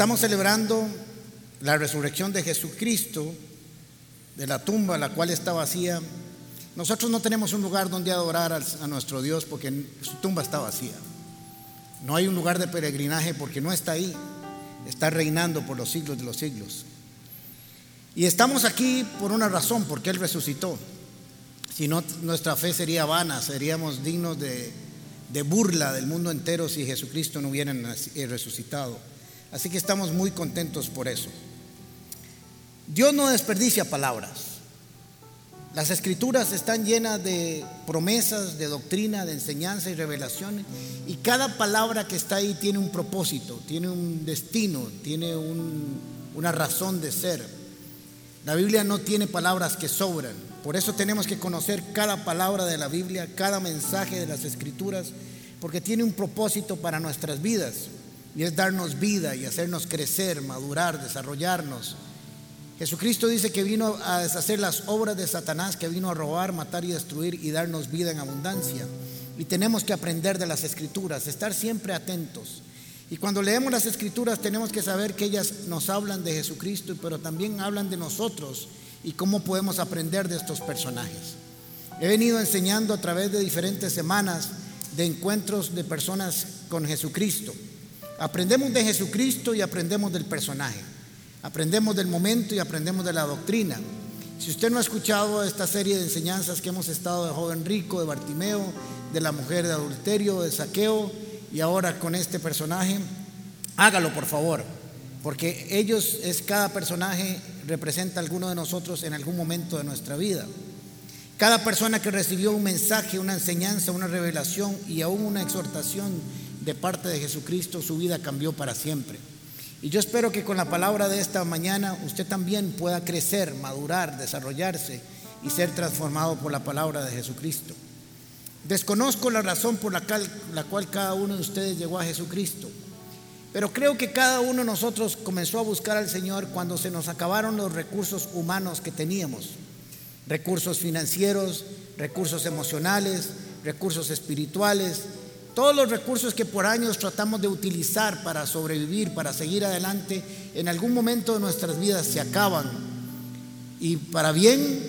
estamos celebrando la resurrección de Jesucristo de la tumba, la cual está vacía, nosotros no tenemos un lugar donde adorar a nuestro Dios porque su tumba está vacía. No hay un lugar de peregrinaje porque no está ahí. Está reinando por los siglos de los siglos. Y estamos aquí por una razón, porque Él resucitó. Si no, nuestra fe sería vana, seríamos dignos de, de burla del mundo entero si Jesucristo no hubiera resucitado. Así que estamos muy contentos por eso. Dios no desperdicia palabras. Las escrituras están llenas de promesas, de doctrina, de enseñanza y revelaciones. Y cada palabra que está ahí tiene un propósito, tiene un destino, tiene una razón de ser. La Biblia no tiene palabras que sobran. Por eso tenemos que conocer cada palabra de la Biblia, cada mensaje de las escrituras, porque tiene un propósito para nuestras vidas. Y es darnos vida y hacernos crecer, madurar, desarrollarnos Jesucristo dice que vino a deshacer las obras de Satanás, que vino a robar, matar y destruir y darnos vida en abundancia. Y tenemos que aprender de las escrituras, estar siempre atentos. Y cuando leemos las escrituras tenemos que saber que ellas nos hablan de Jesucristo, pero también hablan de nosotros y cómo podemos aprender de estos personajes. He venido enseñando a través de diferentes semanas de encuentros de personas con Jesucristo. Aprendemos de Jesucristo y aprendemos del personaje. Aprendemos del momento y aprendemos de la doctrina. Si usted no ha escuchado esta serie de enseñanzas que hemos estado de joven rico, de Bartimeo, de la mujer de adulterio, de saqueo y ahora con este personaje, hágalo por favor, porque ellos es cada personaje representa a alguno de nosotros en algún momento de nuestra vida. Cada persona que recibió un mensaje, una enseñanza, una revelación y aún una exhortación de parte de Jesucristo, su vida cambió para siempre. Y yo espero que con la palabra de esta mañana usted también pueda crecer, madurar, desarrollarse y ser transformado por la palabra de Jesucristo. Desconozco la razón por la cual, cada uno de ustedes llegó a Jesucristo, pero creo que cada uno de nosotros comenzó a buscar al Señor cuando se nos acabaron los recursos humanos que teníamos, recursos financieros, recursos emocionales, recursos espirituales, todos los recursos que por años tratamos de utilizar para sobrevivir, para seguir adelante, en algún momento de nuestras vidas se acaban. Y para bien,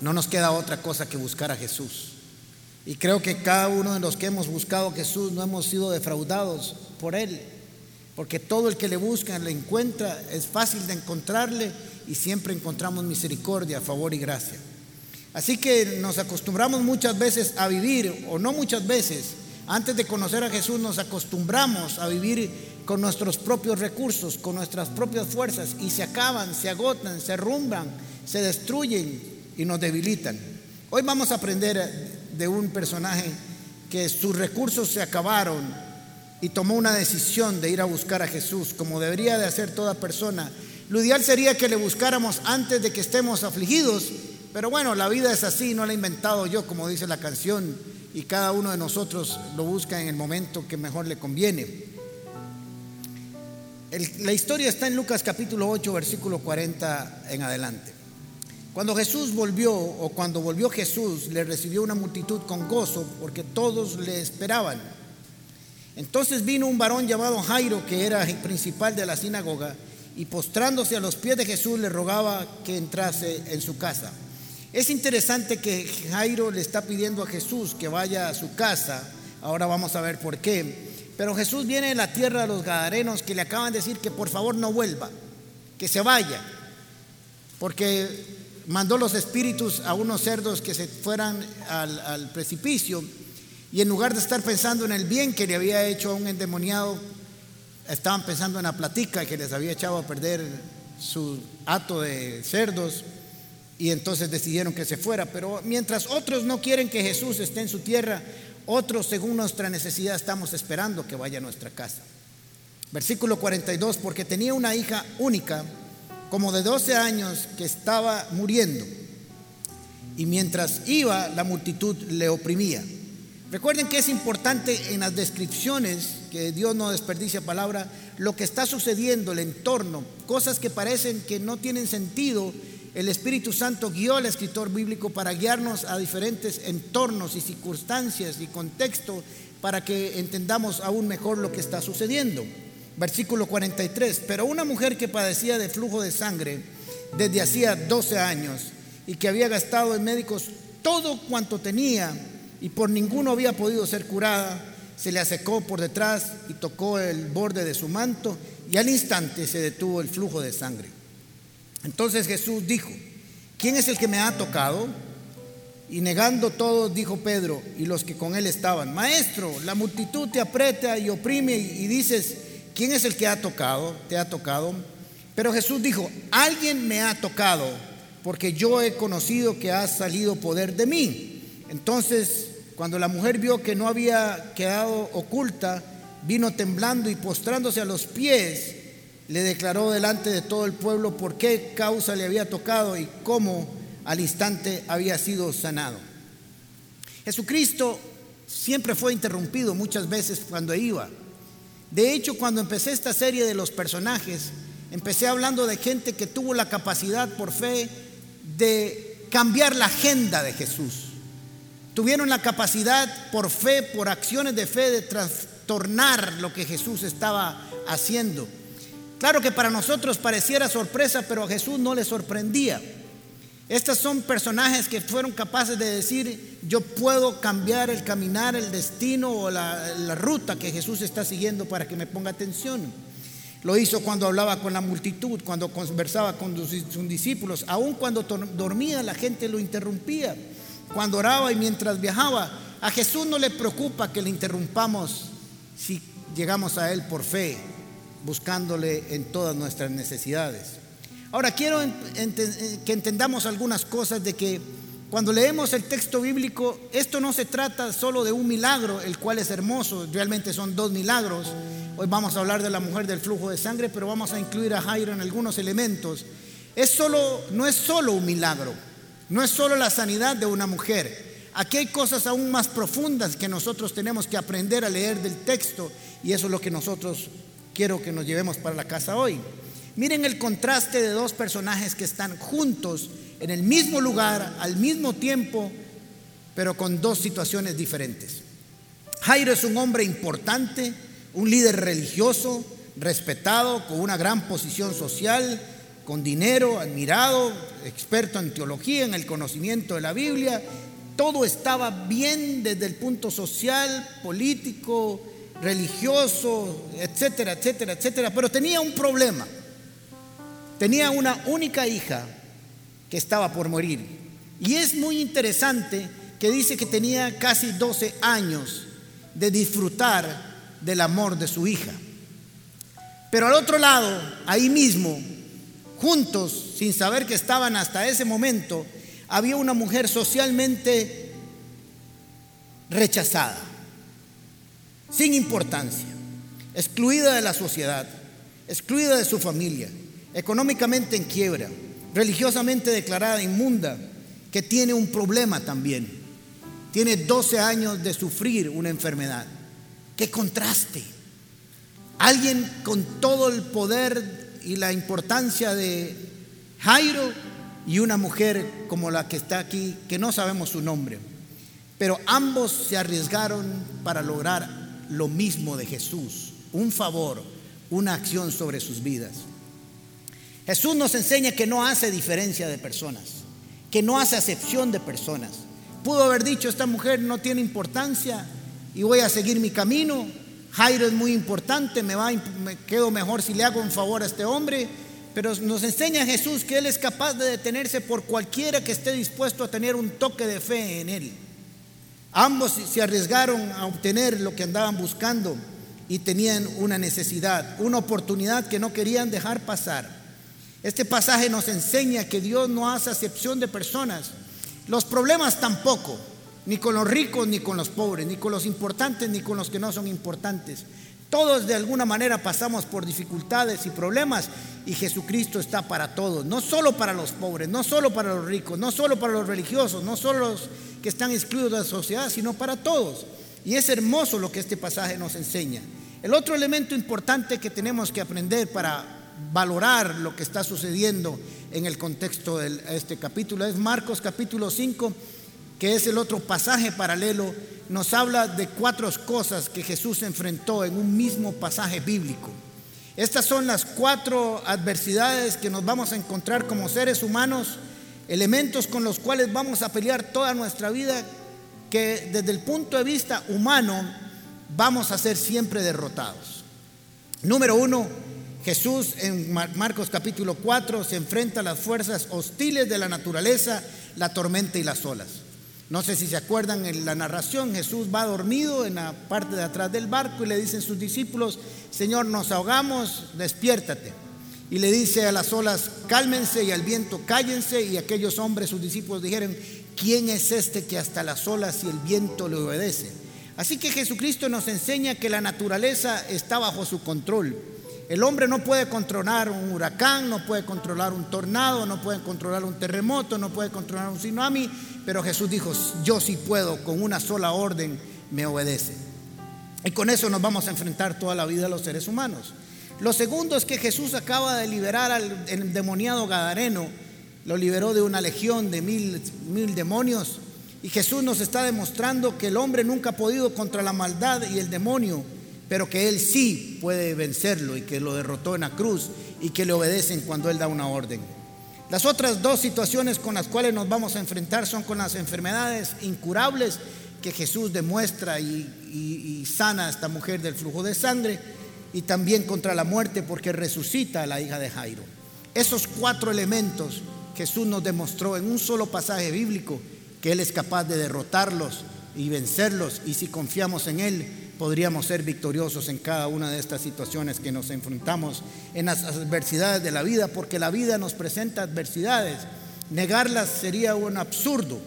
no nos queda otra cosa que buscar a Jesús. Y creo que cada uno de los que hemos buscado a Jesús no hemos sido defraudados por Él. Porque todo el que le busca, le encuentra, es fácil de encontrarle y siempre encontramos misericordia, favor y gracia. Así que nos acostumbramos muchas veces a vivir, o no muchas veces, antes de conocer a Jesús nos acostumbramos a vivir con nuestros propios recursos, con nuestras propias fuerzas, y se acaban, se agotan, se rumban, se destruyen y nos debilitan. Hoy vamos a aprender de un personaje que sus recursos se acabaron y tomó una decisión de ir a buscar a Jesús, como debería de hacer toda persona. Lo ideal sería que le buscáramos antes de que estemos afligidos pero bueno, la vida es así, no la he inventado yo, como dice la canción, y cada uno de nosotros lo busca en el momento que mejor le conviene. la historia está en Lucas capítulo 8, versículo 40 en adelante. Cuando Jesús volvió, o cuando volvió Jesús, le recibió una multitud con gozo, porque todos le esperaban. Entonces vino un varón llamado Jairo, que era el principal de la sinagoga, y postrándose a los pies de Jesús le rogaba que entrase en su casa. Es interesante que Jairo le está pidiendo a Jesús que vaya a su casa. Ahora vamos a ver por qué. Pero Jesús viene de la tierra de los Gadarenos que le acaban de decir que por favor no vuelva, que se vaya. Porque mandó los espíritus a unos cerdos que se fueran al, precipicio y en lugar de estar pensando en el bien que le había hecho a un endemoniado, estaban pensando en la platica que les había echado a perder su hato de cerdos y entonces decidieron que se fuera. Pero mientras otros no quieren que Jesús esté en su tierra, otros según nuestra necesidad estamos esperando que vaya a nuestra casa. Versículo 42, porque tenía una hija única, como de 12 años, que estaba muriendo. Y mientras iba, la multitud le oprimía. Recuerden que es importante en las descripciones, que Dios no desperdicia palabra, lo que está sucediendo, el entorno, cosas que parecen que no tienen sentido el Espíritu Santo guió al escritor bíblico para guiarnos a diferentes entornos y circunstancias y contextos para que entendamos aún mejor lo que está sucediendo. Versículo 43. Pero una mujer que padecía de flujo de sangre desde hacía 12 años y que había gastado en médicos todo cuanto tenía y por ninguno había podido ser curada, se le acercó por detrás y tocó el borde de su manto y al instante se detuvo el flujo de sangre. Entonces Jesús dijo, ¿quién es el que me ha tocado? Y negando todo, dijo Pedro y los que con él estaban, Maestro, la multitud te aprieta y oprime y dices, ¿quién es el que ha tocado? ¿Te ha tocado? Pero Jesús dijo, alguien me ha tocado porque yo he conocido que ha salido poder de mí. Entonces, cuando la mujer vio que no había quedado oculta, vino temblando y postrándose a los pies, le declaró delante de todo el pueblo por qué causa le había tocado y cómo al instante había sido sanado. Jesucristo siempre fue interrumpido muchas veces cuando iba. De hecho, cuando empecé esta serie de los personajes, empecé hablando de gente que tuvo la capacidad por fe de cambiar la agenda de Jesús. Tuvieron la capacidad por fe, por acciones de fe, de trastornar lo que Jesús estaba haciendo. Claro que para nosotros pareciera sorpresa, pero a Jesús no le sorprendía. Estos son personajes que fueron capaces de decir, yo puedo cambiar el caminar, el destino o la, la, ruta que Jesús está siguiendo para que me ponga atención. Lo hizo cuando hablaba con la multitud, cuando conversaba con sus discípulos, aun cuando dormía la gente lo interrumpía, cuando oraba y mientras viajaba. A Jesús no le preocupa que le interrumpamos si llegamos a Él por fe, buscándole en todas nuestras necesidades. Ahora quiero que entendamos algunas cosas de que cuando leemos el texto bíblico, esto no se trata solo de un milagro, el cual es hermoso, realmente son dos milagros. Hoy vamos a hablar de la mujer del flujo de sangre, pero vamos a incluir a Jairo en algunos elementos. Es solo, no es solo un milagro, no es solo la sanidad de una mujer. Aquí hay cosas aún más profundas que nosotros tenemos que aprender a leer del texto y eso es lo que nosotros quiero que nos llevemos para la casa hoy. Miren el contraste de dos personajes que están juntos en el mismo lugar, al mismo tiempo, pero con dos situaciones diferentes. Jairo es un hombre importante, un líder religioso, respetado, con una gran posición social, con dinero, admirado, experto en teología, en el conocimiento de la Biblia. Todo estaba bien desde el punto social, político, religioso, etcétera, etcétera, etcétera. Pero tenía un problema. Tenía una única hija que estaba por morir. Y es muy interesante que dice que tenía casi 12 años de disfrutar del amor de su hija. Pero al otro lado, ahí mismo, juntos, sin saber que estaban hasta ese momento, había una mujer socialmente rechazada, sin importancia, excluida de la sociedad, excluida de su familia, económicamente en quiebra religiosamente declarada inmunda, que tiene un problema también. Tiene 12 años de sufrir una enfermedad. ¡Qué contraste! Alguien con todo el poder y la importancia de Jairo y una mujer como la que está aquí, que no sabemos su nombre. Pero ambos se arriesgaron para lograr lo mismo de Jesús, un favor, una acción sobre sus vidas. Jesús nos enseña que no hace diferencia de personas, que no hace acepción de personas. Pudo haber dicho, esta mujer no tiene importancia y voy a seguir mi camino. Jairo es muy importante, me, va, me quedo mejor si le hago un favor a este hombre. Pero nos enseña Jesús que Él es capaz de detenerse por cualquiera que esté dispuesto a tener un toque de fe en Él. Ambos se arriesgaron a obtener lo que andaban buscando y tenían una necesidad, una oportunidad que no querían dejar pasar. Este pasaje nos enseña que Dios no hace acepción de personas. Los problemas tampoco, ni con los ricos ni con los pobres, ni con los importantes ni con los que no son importantes. Todos de alguna manera pasamos por dificultades y problemas y Jesucristo está para todos, no solo para los pobres, no solo para los ricos, no solo para los religiosos, no solo los que están excluidos de la sociedad, sino para todos. Y es hermoso lo que este pasaje nos enseña. El otro elemento importante que tenemos que aprender para valorar lo que está sucediendo en el contexto de este capítulo. Es Marcos capítulo 5, que es el otro pasaje paralelo, nos habla de cuatro cosas que Jesús enfrentó en un mismo pasaje bíblico. Estas son las cuatro adversidades que nos vamos a encontrar como seres humanos, elementos con los cuales vamos a pelear toda nuestra vida, que desde el punto de vista humano vamos a ser siempre derrotados. Número uno, Jesús en Marcos capítulo 4 se enfrenta a las fuerzas hostiles de la naturaleza, la tormenta y las olas. No sé si se acuerdan en la narración, Jesús va dormido en la parte de atrás del barco y le dicen sus discípulos, Señor, nos ahogamos, despiértate. Y le dice a las olas, cálmense y al viento, cállense. Y aquellos hombres, sus discípulos, dijeron, ¿quién es este que hasta las olas y el viento le obedece? Así que Jesucristo nos enseña que la naturaleza está bajo su control. El hombre no puede controlar un huracán, no puede controlar un tornado, no puede controlar un terremoto, no puede controlar un tsunami, pero Jesús dijo, yo sí puedo, con una sola orden me obedece. Y con eso nos vamos a enfrentar toda la vida a los seres humanos. Lo segundo es que Jesús acaba de liberar al endemoniado Gadareno, lo liberó de una legión de mil, mil demonios, y Jesús nos está demostrando que el hombre nunca ha podido contra la maldad y el demonio pero que Él sí puede vencerlo y que lo derrotó en la cruz y que le obedecen cuando Él da una orden. Las otras dos situaciones con las cuales nos vamos a enfrentar son con las enfermedades incurables que Jesús demuestra y, sana a esta mujer del flujo de sangre y también contra la muerte porque resucita a la hija de Jairo. Esos cuatro elementos Jesús nos demostró en un solo pasaje bíblico que Él es capaz de derrotarlos y vencerlos y si confiamos en Él podríamos ser victoriosos en cada una de estas situaciones que nos enfrentamos en las adversidades de la vida, porque la vida nos presenta adversidades. Negarlas sería un absurdo.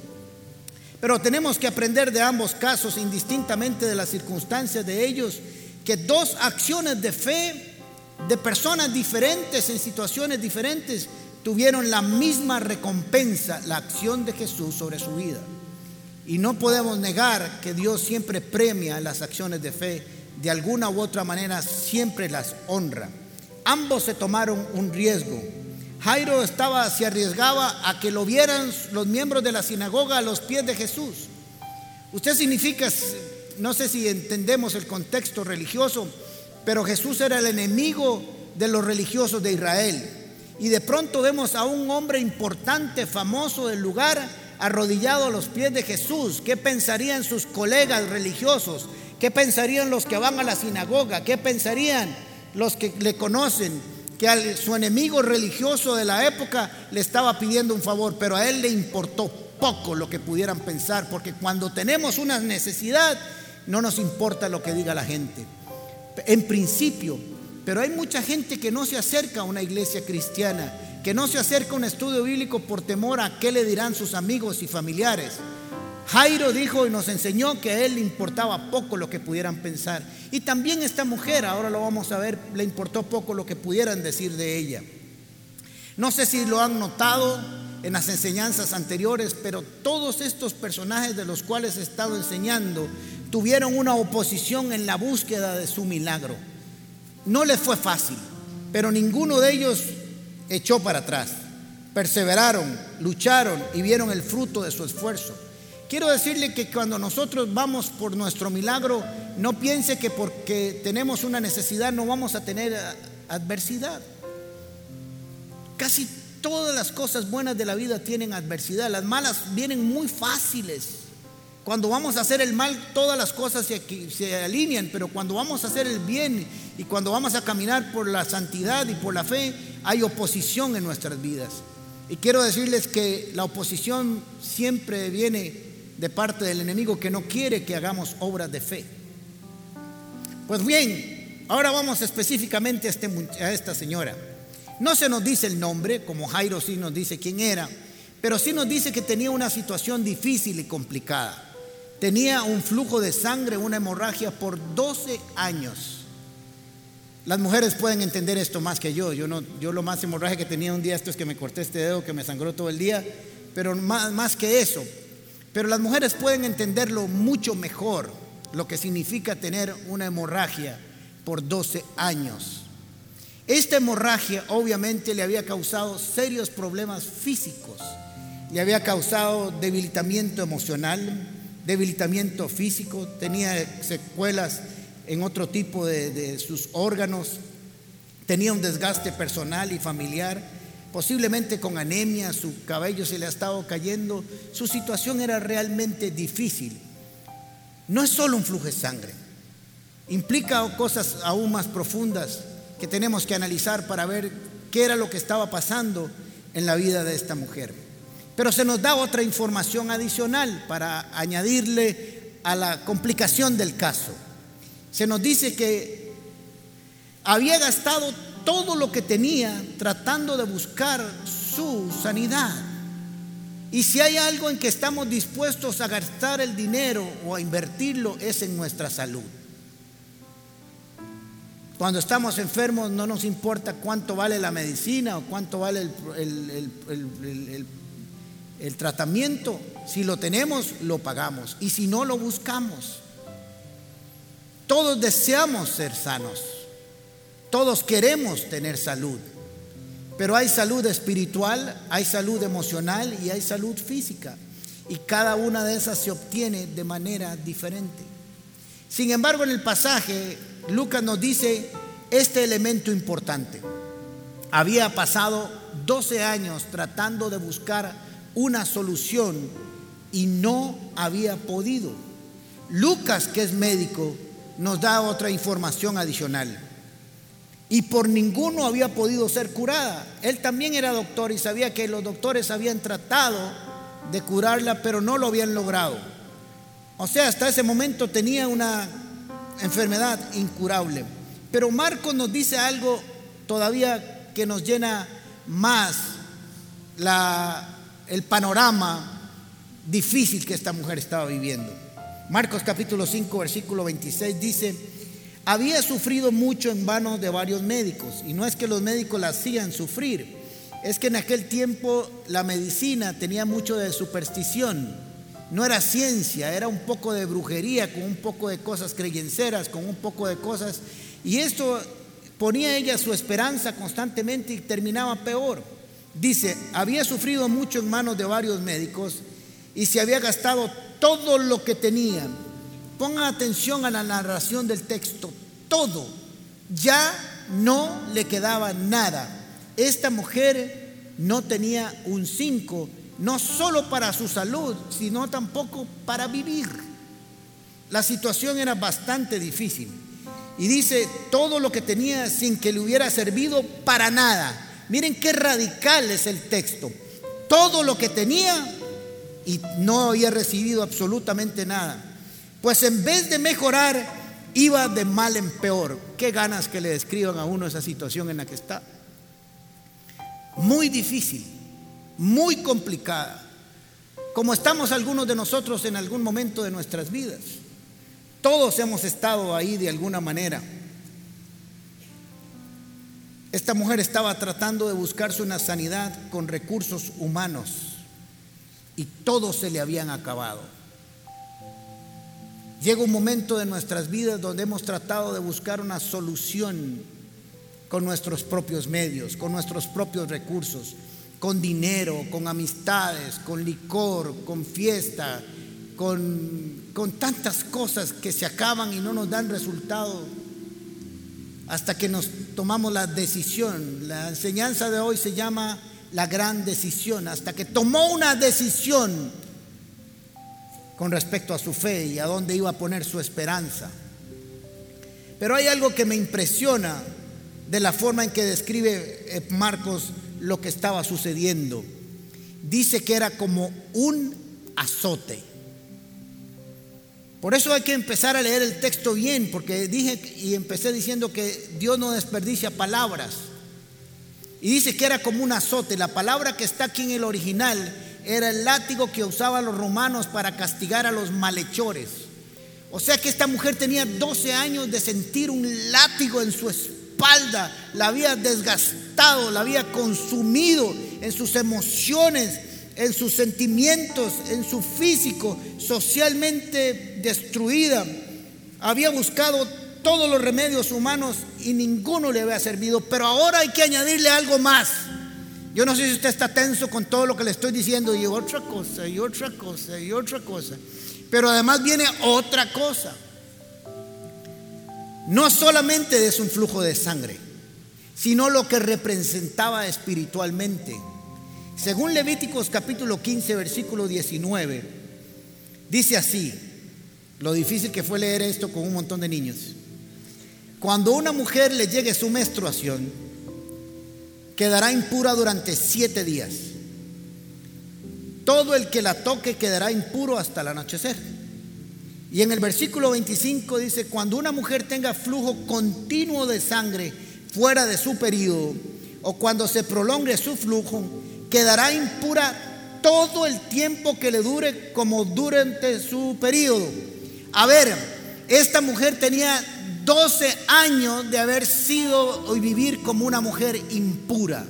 Pero tenemos que aprender de ambos casos, indistintamente de las circunstancias de ellos, que dos acciones de fe de personas diferentes en situaciones diferentes tuvieron la misma recompensa, la acción de Jesús sobre su vida. Y no podemos negar que Dios siempre premia las acciones de fe, de alguna u otra manera siempre las honra. Ambos se tomaron un riesgo. Jairo estaba, se arriesgaba a que lo vieran los miembros de la sinagoga a los pies de Jesús. Usted significa, no sé si entendemos el contexto religioso, pero Jesús era el enemigo de los religiosos de Israel. Y de pronto vemos a un hombre importante, famoso del lugar, arrodillado a los pies de Jesús, ¿qué pensarían sus colegas religiosos? ¿Qué pensarían los que van a la sinagoga? ¿Qué pensarían los que le conocen? Que a su enemigo religioso de la época le estaba pidiendo un favor, pero a él le importó poco lo que pudieran pensar, porque cuando tenemos una necesidad, no nos importa lo que diga la gente. En principio, pero hay mucha gente que no se acerca a una iglesia cristiana que no se acerca a un estudio bíblico por temor a qué le dirán sus amigos y familiares. Jairo dijo y nos enseñó que a él le importaba poco lo que pudieran pensar. Y también esta mujer, ahora lo vamos a ver, le importó poco lo que pudieran decir de ella. No sé si lo han notado en las enseñanzas anteriores, pero todos estos personajes de los cuales he estado enseñando tuvieron una oposición en la búsqueda de su milagro. No les fue fácil, pero ninguno de ellos echó para atrás. Perseveraron, lucharon y vieron el fruto de su esfuerzo. Quiero decirle que cuando nosotros vamos por nuestro milagro, no piense que porque tenemos una necesidad no vamos a tener adversidad. Casi todas las cosas buenas de la vida tienen adversidad. Las malas vienen muy fáciles. Cuando vamos a hacer el mal, todas las cosas se, se, alinean, pero cuando vamos a hacer el bien y cuando vamos a caminar por la santidad y por la fe, hay oposición en nuestras vidas. Y quiero decirles que la oposición siempre viene de parte del enemigo que no quiere que hagamos obras de fe. Pues bien, ahora vamos específicamente a, este, a esta señora. No se nos dice el nombre, como Jairo sí nos dice quién era, pero sí nos dice que tenía una situación difícil y complicada. Tenía un flujo de sangre, una hemorragia por 12 años. Las mujeres pueden entender esto más que yo. Yo, no, yo lo más hemorragia que tenía un día esto es que me corté este dedo que me sangró todo el día, pero más, más que eso. Pero las mujeres pueden entenderlo mucho mejor, lo que significa tener una hemorragia por 12 años. Esta hemorragia obviamente le había causado serios problemas físicos, le había causado debilitamiento emocional, debilitamiento físico, tenía secuelas en otro tipo de, sus órganos, tenía un desgaste personal y familiar, posiblemente con anemia, su cabello se le ha estado cayendo, su situación era realmente difícil. No es solo un flujo de sangre, implica cosas aún más profundas que tenemos que analizar para ver qué era lo que estaba pasando en la vida de esta mujer. Pero se nos da otra información adicional para añadirle a la complicación del caso. Se nos dice que había gastado todo lo que tenía tratando de buscar su sanidad. Y si hay algo en que estamos dispuestos a gastar el dinero o a invertirlo es en nuestra salud. Cuando estamos enfermos no nos importa cuánto vale la medicina o cuánto vale el, tratamiento. Si lo tenemos, lo pagamos. Y si no, lo buscamos. Todos deseamos ser sanos. Todos queremos tener salud, pero hay salud espiritual, hay salud emocional y hay salud física. Y cada una de esas se obtiene de manera diferente. Sin embargo, en el pasaje, Lucas nos dice este elemento importante. Había pasado 12 años tratando de buscar una solución y no había podido. Lucas, que es médico, nos da otra información adicional y por ninguno había podido ser curada. Él también era doctor y sabía que los doctores habían tratado de curarla, pero no lo habían logrado. O sea, hasta ese momento tenía una enfermedad incurable. Pero Marcos nos dice algo todavía que nos llena más el panorama difícil que esta mujer estaba viviendo. Marcos capítulo 5, versículo 26 dice, había sufrido mucho en vano de varios médicos, y no es que los médicos la hacían sufrir, es que en aquel tiempo la medicina tenía mucho de superstición, no era ciencia, era un poco de brujería, con un poco de cosas creyenceras, con un poco de cosas, y esto ponía ella su esperanza constantemente y terminaba peor. Dice, había sufrido mucho en manos de varios médicos y se había gastado todo lo que tenía Pongan atención a la narración del texto. Todo. Ya no le quedaba nada. Esta mujer no tenía un cinco, no solo para su salud, sino tampoco para vivir. La situación era bastante difícil. Y dice todo lo que tenía sin que le hubiera servido para nada. Miren qué radical es el texto. Todo lo que tenía y no había recibido absolutamente nada. Pues en vez de mejorar, iba de mal en peor. Qué ganas que le describan a uno esa situación en la que está. Muy difícil, muy complicada, como estamos algunos de nosotros en algún momento de nuestras vidas. Todos hemos estado ahí de alguna manera. Esta mujer estaba tratando de buscarse una sanidad con recursos humanos y todos se le habían acabado. Llega un momento de nuestras vidas donde hemos tratado de buscar una solución con nuestros propios medios, con nuestros propios recursos, con dinero, con amistades, con licor, con fiesta, con, con tantas cosas que se acaban y no nos dan resultado hasta que nos tomamos la decisión. La enseñanza de hoy se llama la gran decisión, hasta que tomó una decisión con respecto a su fe y a dónde iba a poner su esperanza. Pero hay algo que me impresiona de la forma en que describe eh, Marcos lo que estaba sucediendo. Dice que era como un azote. Por eso hay que empezar a leer el texto bien, porque dije y empecé diciendo que Dios no desperdicia palabras. Y dice que era como un azote. La palabra que está aquí en el original era el látigo que usaban los romanos para castigar a los malhechores. O sea que esta mujer tenía 12 años de sentir un látigo en su espalda, la había desgastado, la había consumido en sus emociones, en sus sentimientos, en su físico, socialmente destruida. Había buscado todos los remedios humanos y ninguno le había servido, pero ahora hay que añadirle algo más. Yo no sé si usted está tenso con todo lo que le estoy diciendo y otra cosa, y otra cosa, y otra cosa. Pero además viene otra cosa. No solamente es un flujo de sangre, sino lo que representaba espiritualmente. Según Levíticos capítulo 15, versículo 19, dice así, lo difícil que fue leer esto con un montón de niños. Cuando una mujer le llegue su menstruación, quedará impura durante siete días. Todo el que la toque quedará impuro hasta el anochecer. Y en el versículo 25 dice, cuando una mujer tenga flujo continuo de sangre fuera de su periodo, o cuando se prolongue su flujo, quedará impura todo el tiempo que le dure como durante su periodo. A ver, esta mujer tenía 12 años de haber sido y vivir como una mujer impura.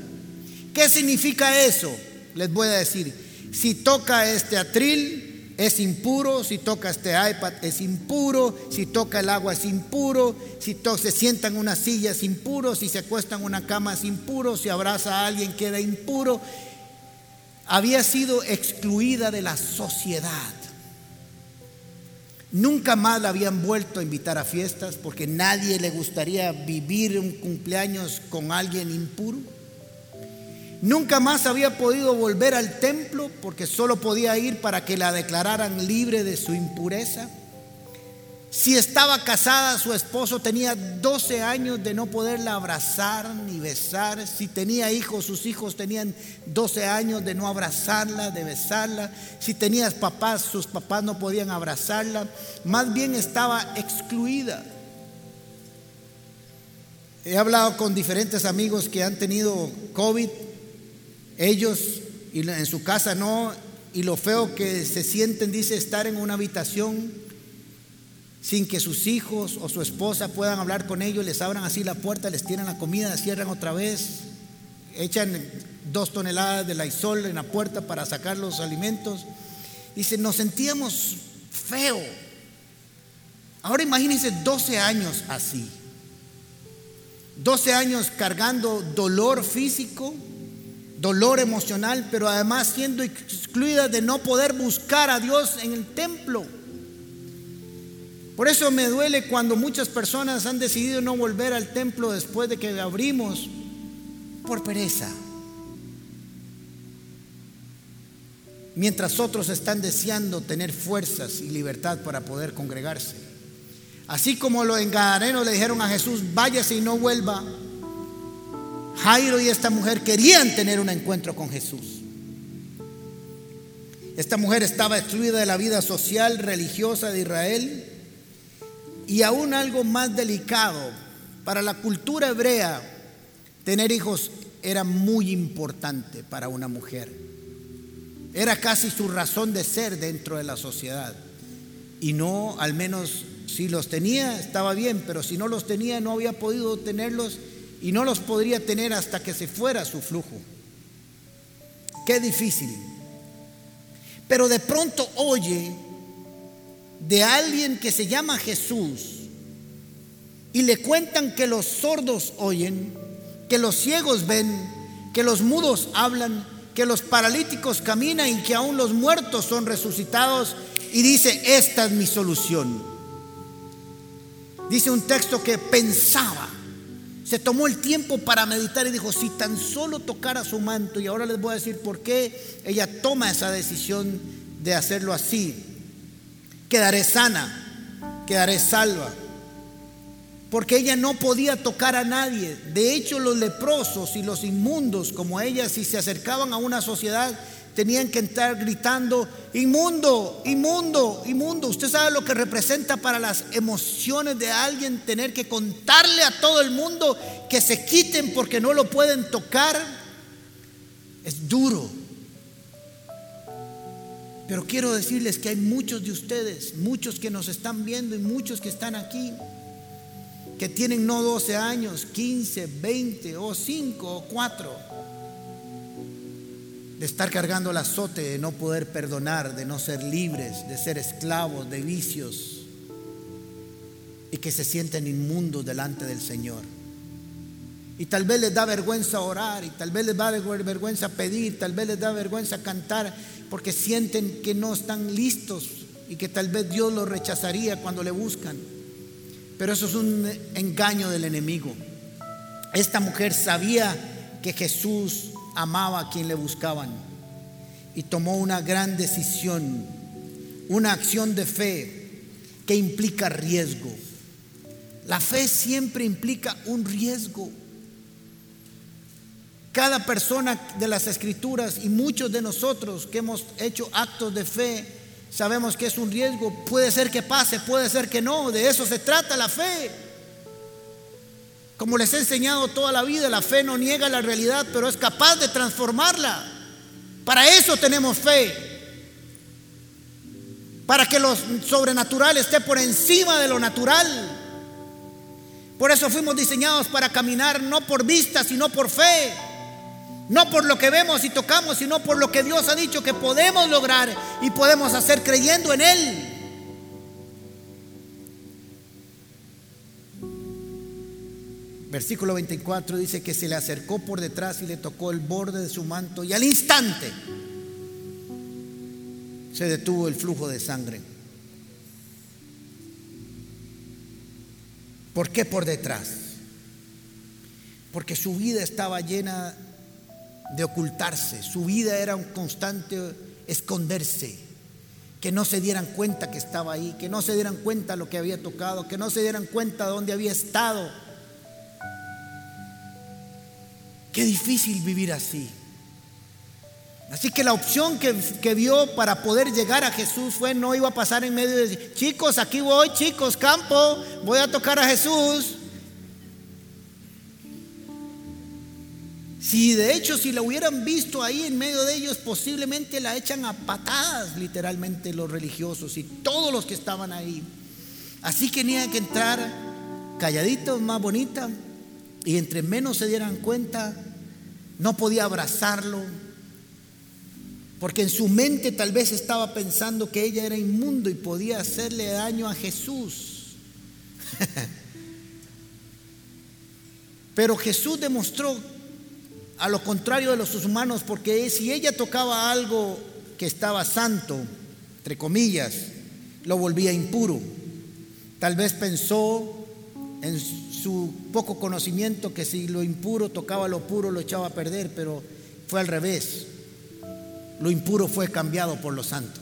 ¿Qué significa eso? Les voy a decir, si toca este atril es impuro, si toca este iPad es impuro, si toca el agua es impuro, si se sienta en una silla es impuro, si se acuesta en una cama es impuro, si abraza a alguien queda impuro. Había sido excluida de la sociedad. Nunca más la habían vuelto a invitar a fiestas porque nadie le gustaría vivir un cumpleaños con alguien impuro. Nunca más había podido volver al templo porque solo podía ir para que la declararan libre de su impureza. Si estaba casada, su esposo tenía 12 años de no poderla abrazar ni besar. Si tenía hijos, sus hijos tenían 12 años de no abrazarla, de besarla. Si tenías papás, sus papás no podían abrazarla. Más bien estaba excluida. He hablado con diferentes amigos que han tenido COVID. Ellos en su casa no. Y lo feo que se sienten, dice, estar en una habitación sin que sus hijos o su esposa puedan hablar con ellos, les abran así la puerta, les tiran la comida, cierran otra vez, echan dos toneladas de laisol en la puerta para sacar los alimentos. Dice, nos sentíamos feo. Ahora imagínense 12 años así. 12 años cargando dolor físico, dolor emocional, pero además siendo excluida de no poder buscar a Dios en el templo. Por eso me duele cuando muchas personas han decidido no volver al templo después de que abrimos por pereza. Mientras otros están deseando tener fuerzas y libertad para poder congregarse. Así como los engadarenos le dijeron a Jesús, váyase y no vuelva. Jairo y esta mujer querían tener un encuentro con Jesús. Esta mujer estaba excluida de la vida social, religiosa de Israel y aún algo más delicado, para la cultura hebrea, tener hijos era muy importante para una mujer. Era casi su razón de ser dentro de la sociedad. Y no, al menos si los tenía, estaba bien, pero si no los tenía, no había podido tenerlos y no los podría tener hasta que se fuera su flujo. Qué difícil. Pero de pronto oye de alguien que se llama Jesús y le cuentan que los sordos oyen, que los ciegos ven, que los mudos hablan, que los paralíticos caminan y que aún los muertos son resucitados y dice, esta es mi solución. Dice un texto que pensaba, se tomó el tiempo para meditar y dijo, si tan solo tocara su manto, y ahora les voy a decir por qué ella toma esa decisión de hacerlo así quedaré sana, quedaré salva. Porque ella no podía tocar a nadie. De hecho, los leprosos y los inmundos como ella, si se acercaban a una sociedad, tenían que entrar gritando, inmundo, inmundo, inmundo. Usted sabe lo que representa para las emociones de alguien tener que contarle a todo el mundo que se quiten porque no lo pueden tocar. Es duro. Pero quiero decirles que hay muchos de ustedes, muchos que nos están viendo y muchos que están aquí, que tienen no 12 años, 15, 20 o 5 o 4, de estar cargando el azote, de no poder perdonar, de no ser libres, de ser esclavos de vicios y que se sienten inmundos delante del Señor. Y tal vez les da vergüenza orar, y tal vez les da vergüenza pedir, tal vez les da vergüenza cantar, porque sienten que no están listos y que tal vez Dios los rechazaría cuando le buscan. Pero eso es un engaño del enemigo. esta mujer sabía que Jesús amaba a quien le buscaban y tomó una gran decisión, una acción de fe que implica riesgo. La fe siempre implica un riesgo. Cada persona de las escrituras y muchos de nosotros que hemos hecho actos de fe, sabemos que es un riesgo. Puede ser que pase, puede ser que no. De eso se trata la fe. Como les he enseñado toda la vida, la fe no niega la realidad, pero es capaz de transformarla. Para eso tenemos fe. Para que lo sobrenatural esté por encima de lo natural. Por eso fuimos diseñados para caminar no por vista, sino por fe. No por lo que vemos y tocamos, sino por lo que Dios ha dicho que podemos lograr y podemos hacer creyendo en Él. Versículo 24 dice que se le acercó por detrás y le tocó el borde de su manto y al instante se detuvo el flujo de sangre. ¿Por qué por detrás? Porque su vida estaba llena de ocultarse, su vida era un constante esconderse, que no se dieran cuenta que estaba ahí, que no se dieran cuenta lo que había tocado, que no se dieran cuenta de dónde había estado Qué difícil vivir así. Así que la opción que, vio para poder llegar a Jesús fue no iba a pasar en medio de chicos, aquí voy, chicos, campo, voy a tocar a Jesús. Si de hecho si la hubieran visto ahí en medio de ellos, posiblemente la echan a patadas literalmente los religiosos y todos los que estaban ahí. Así que tenía que entrar calladitos, más bonita, y entre menos se dieran cuenta, no podía abrazarlo, porque en su mente tal vez estaba pensando que ella era inmundo y podía hacerle daño a Jesús. Pero Jesús demostró a lo contrario de los humanos, porque si ella tocaba algo que estaba santo, entre comillas, lo volvía impuro. Tal vez pensó en su poco conocimiento que si lo impuro tocaba lo puro lo echaba a perder, pero fue al revés. Lo impuro fue cambiado por lo santo.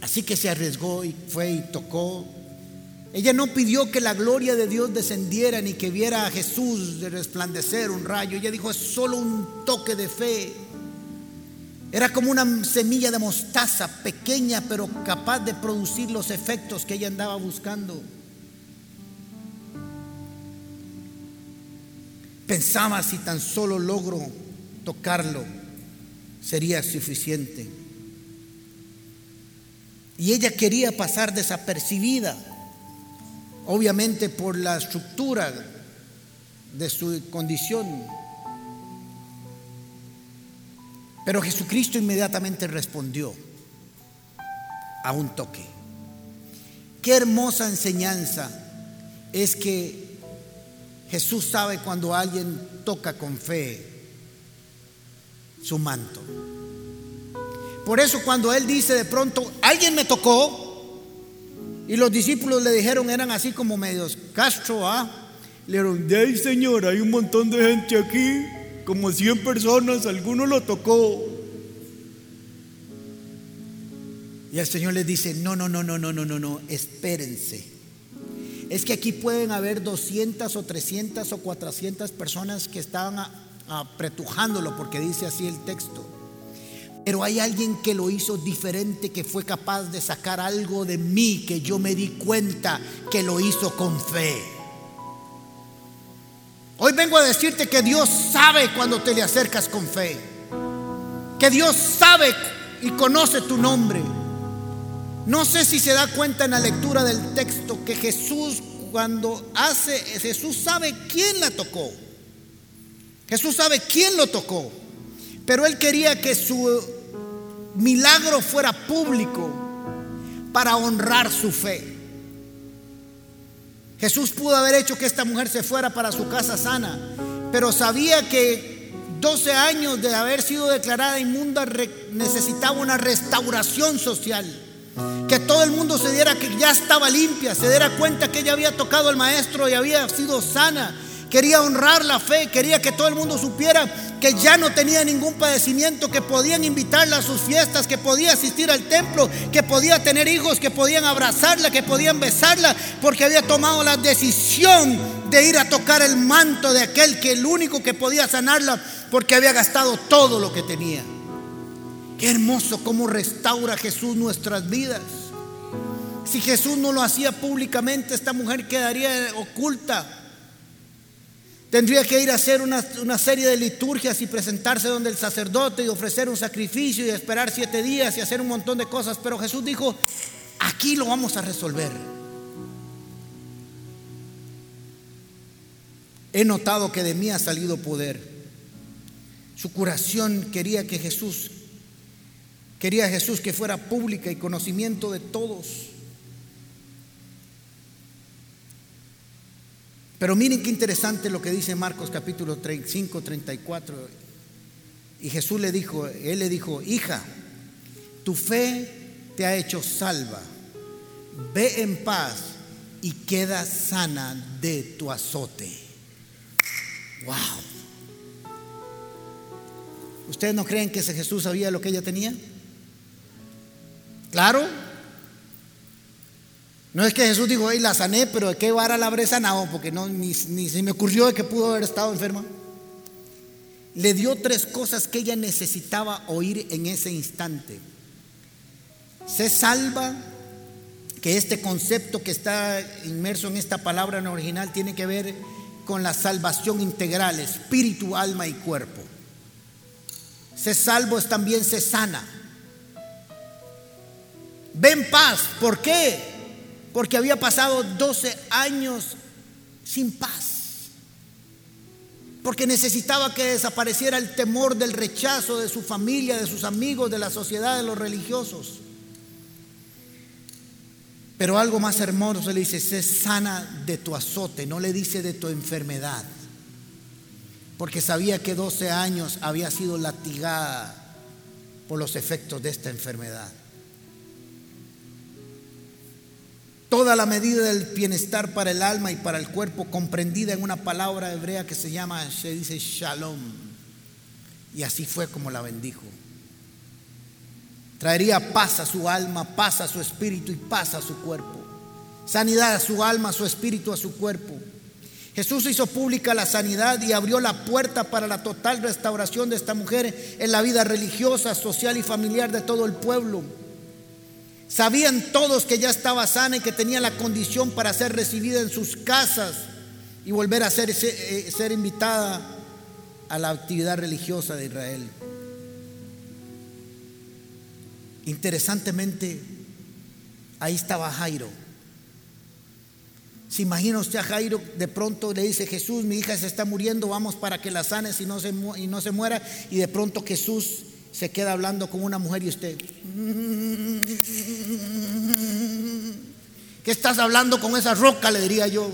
Así que se arriesgó y fue y tocó. Ella no pidió que la gloria de Dios descendiera ni que viera a Jesús de resplandecer un rayo. Ella dijo, es solo un toque de fe. Era como una semilla de mostaza pequeña pero capaz de producir los efectos que ella andaba buscando. Pensaba si tan solo logro tocarlo, sería suficiente. Y ella quería pasar desapercibida, obviamente por la estructura de su condición. Pero Jesucristo inmediatamente respondió a un toque. Qué hermosa enseñanza es que Jesús sabe cuando alguien toca con fe su manto. Por eso cuando Él dice de pronto, alguien me tocó, y los discípulos le dijeron, eran así como medios, Castro, ¿ah? Le dijeron, de ahí Señor, hay un montón de gente aquí, como 100 personas, alguno lo tocó. Y el Señor les dice, no, no, no, no, no, no, no, no, espérense es que aquí pueden haber 200 o 300 o 400 personas que estaban apretujándolo, porque dice así el texto. Pero hay alguien que lo hizo diferente, que fue capaz de sacar algo de mí, que yo me di cuenta que lo hizo con fe. Hoy vengo a decirte que Dios sabe cuando te le acercas con fe. Que Dios sabe y conoce tu nombre. No sé si se da cuenta en la lectura del texto que Jesús cuando hace, Jesús sabe quién la tocó. Jesús sabe quién lo tocó. Pero él quería que su milagro fuera público para honrar su fe. Jesús pudo haber hecho que esta mujer se fuera para su casa sana, pero sabía que 12 años de haber sido declarada inmunda necesitaba una restauración social Que todo el mundo se diera que ya estaba limpia, se diera cuenta que ella había tocado al maestro y había sido sana. Quería honrar la fe, quería que todo el mundo supiera que ya no tenía ningún padecimiento, que podían invitarla a sus fiestas, que podía asistir al templo, que podía tener hijos, que podían abrazarla, que podían besarla, porque había tomado la decisión de ir a tocar el manto de aquel que el único que podía sanarla, porque había gastado todo lo que tenía. Qué hermoso cómo restaura Jesús nuestras vidas. Si Jesús no lo hacía públicamente, esta mujer quedaría oculta. Tendría que ir a hacer una, serie de liturgias y presentarse donde el sacerdote y ofrecer un sacrificio y esperar siete días y hacer un montón de cosas. Pero Jesús dijo, aquí lo vamos a resolver. He notado que de mí ha salido poder. Su curación quería que Jesús Quería Jesús que fuera pública y conocimiento de todos. Pero miren qué interesante lo que dice Marcos capítulo 5, 34. Y Jesús le dijo, él le dijo, hija, tu fe te ha hecho salva. Ve en paz y queda sana de tu azote. Wow. ¿Ustedes no creen que Jesús sabía lo que ella tenía? Claro. No es que Jesús dijo, hey, la sané, pero ¿de qué vara la habré sanado? Porque no, ni, ni se me ocurrió de que pudo haber estado enferma. Le dio tres cosas que ella necesitaba oír en ese instante. Se salva, que este concepto que está inmerso en esta palabra en original tiene que ver con la salvación integral, espíritu, alma y cuerpo. Se salvo es también se sana. Ven paz. ¿Por qué? Porque había pasado 12 años sin paz. Porque necesitaba que desapareciera el temor del rechazo de su familia, de sus amigos, de la sociedad, de los religiosos. Pero algo más hermoso le dice, sé sana de tu azote, no le dice de tu enfermedad. Porque sabía que 12 años había sido latigada por los efectos de esta enfermedad. Toda la medida del bienestar para el alma y para el cuerpo, comprendida en una palabra hebrea que se llama, se dice shalom. Y así fue como la bendijo. Traería paz a su alma, paz a su espíritu y paz a su cuerpo. Sanidad a su alma, a su espíritu, a su cuerpo. Jesús hizo pública la sanidad y abrió la puerta para la total restauración de esta mujer en la vida religiosa, social y familiar de todo el pueblo. Sabían todos que ya estaba sana y que tenía la condición para ser recibida en sus casas y volver a ser, eh, ser invitada a la actividad religiosa de Israel. Interesantemente, ahí estaba Jairo. ¿Se imagina usted a Jairo? De pronto le dice Jesús, mi hija se está muriendo, vamos para que la sanes y no se, y no se muera. Y de pronto Jesús se queda hablando con una mujer y usted, ¿qué estás hablando con esa roca? Le diría yo.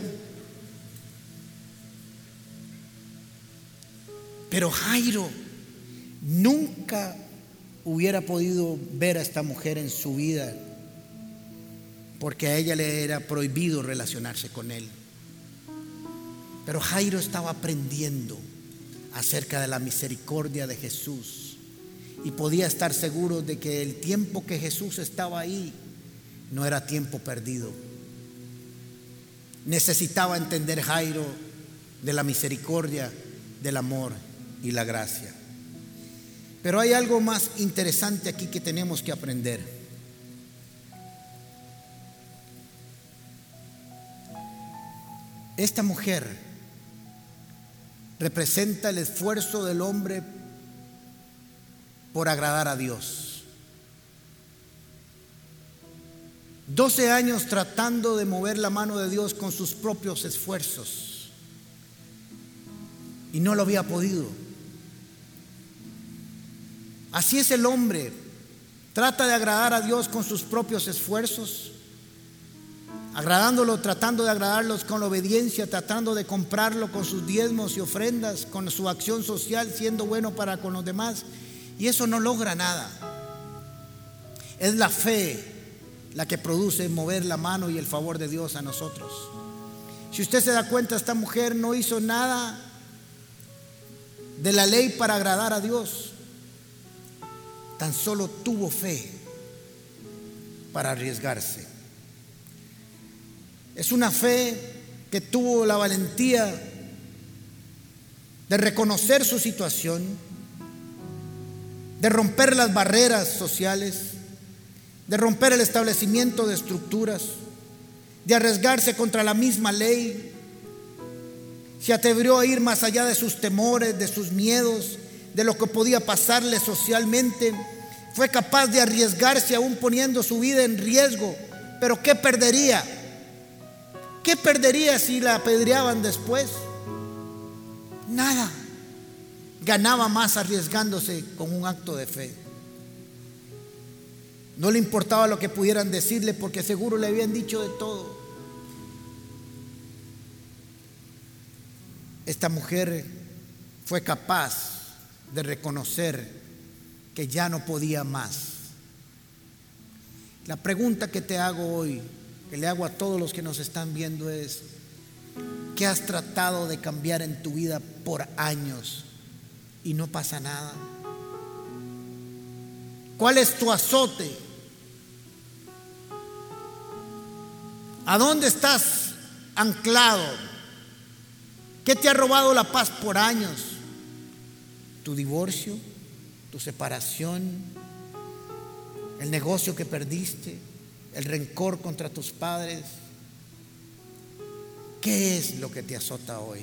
Pero Jairo nunca hubiera podido ver a esta mujer en su vida porque a ella le era prohibido relacionarse con él. Pero Jairo estaba aprendiendo acerca de la misericordia de Jesús y podía estar seguro de que el tiempo que Jesús estaba ahí no era tiempo perdido. Necesitaba entender Jairo de la misericordia, del amor y la gracia. Pero hay algo más interesante aquí que tenemos que aprender. Esta mujer representa el esfuerzo del hombre por agradar a Dios. 12 años tratando de mover la mano de Dios con sus propios esfuerzos. Y no lo había podido. Así es el hombre. Trata de agradar a Dios con sus propios esfuerzos. Agradándolo, tratando de agradarlos con obediencia, tratando de comprarlo con sus diezmos y ofrendas, con su acción social, siendo bueno para con los demás y eso no logra nada. Es la fe la que produce mover la mano y el favor de Dios a nosotros. Si usted se da cuenta, esta mujer no hizo nada de la ley para agradar a Dios. Tan solo tuvo fe para arriesgarse. Es una fe que tuvo la valentía de reconocer su situación, de romper las barreras sociales, de romper el establecimiento de estructuras, de arriesgarse contra la misma ley. Se atrevió a ir más allá de sus temores, de sus miedos, de lo que podía pasarle socialmente. Fue capaz de arriesgarse aún poniendo su vida en riesgo. Pero ¿qué perdería? ¿Qué perdería si la apedreaban después? Nada. Ganaba más arriesgándose con un acto de fe. No le importaba lo que pudieran decirle porque seguro le habían dicho de todo. Esta mujer fue capaz de reconocer que ya no podía más. La pregunta que te hago hoy, que le hago a todos los que nos están viendo es, ¿qué has tratado de cambiar en tu vida por años y no pasa nada? ¿Cuál es tu azote? ¿A dónde estás anclado? ¿Qué te ha robado la paz por años? ¿Tu divorcio? ¿Tu separación? ¿El negocio que perdiste? ¿El rencor contra tus padres? ¿Qué es lo que te azota hoy?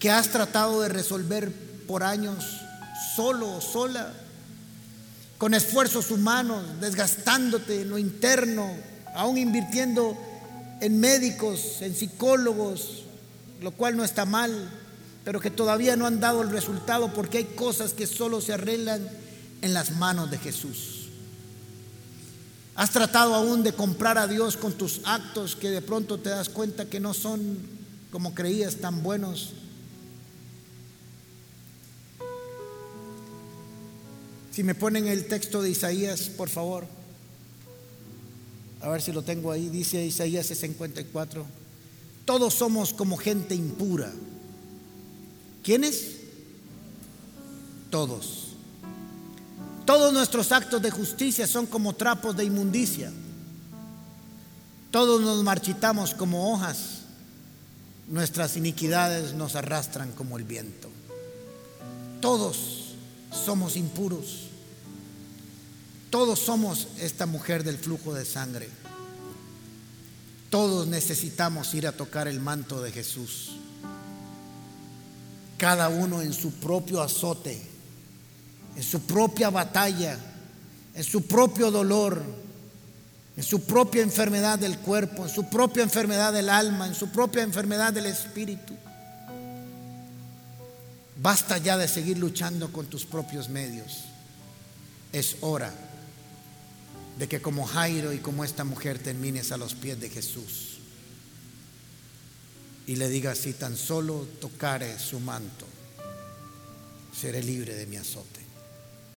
¿Qué has tratado de resolver por años solo o sola? Con esfuerzos humanos, desgastándote en lo interno, aún invirtiendo en médicos, en psicólogos, lo cual no está mal, pero que todavía no han dado el resultado porque hay cosas que solo se arreglan en las manos de Jesús. Has tratado aún de comprar a Dios con tus actos que de pronto te das cuenta que no son como creías tan buenos. Si me ponen el texto de Isaías, por favor. A ver si lo tengo ahí. Dice Isaías 54. Todos somos como gente impura. ¿Quiénes? Todos. Todos nuestros actos de justicia son como trapos de inmundicia. Todos nos marchitamos como hojas. Nuestras iniquidades nos arrastran como el viento. Todos somos impuros. Todos somos esta mujer del flujo de sangre. Todos necesitamos ir a tocar el manto de Jesús. Cada uno en su propio azote, en su propia batalla, en su propio dolor, en su propia enfermedad del cuerpo, en su propia enfermedad del alma, en su propia enfermedad del espíritu. Basta ya de seguir luchando con tus propios medios. Es hora de que como Jairo y como esta mujer termines a los pies de Jesús y le digas, si tan solo tocare su manto, seré libre de mi azote.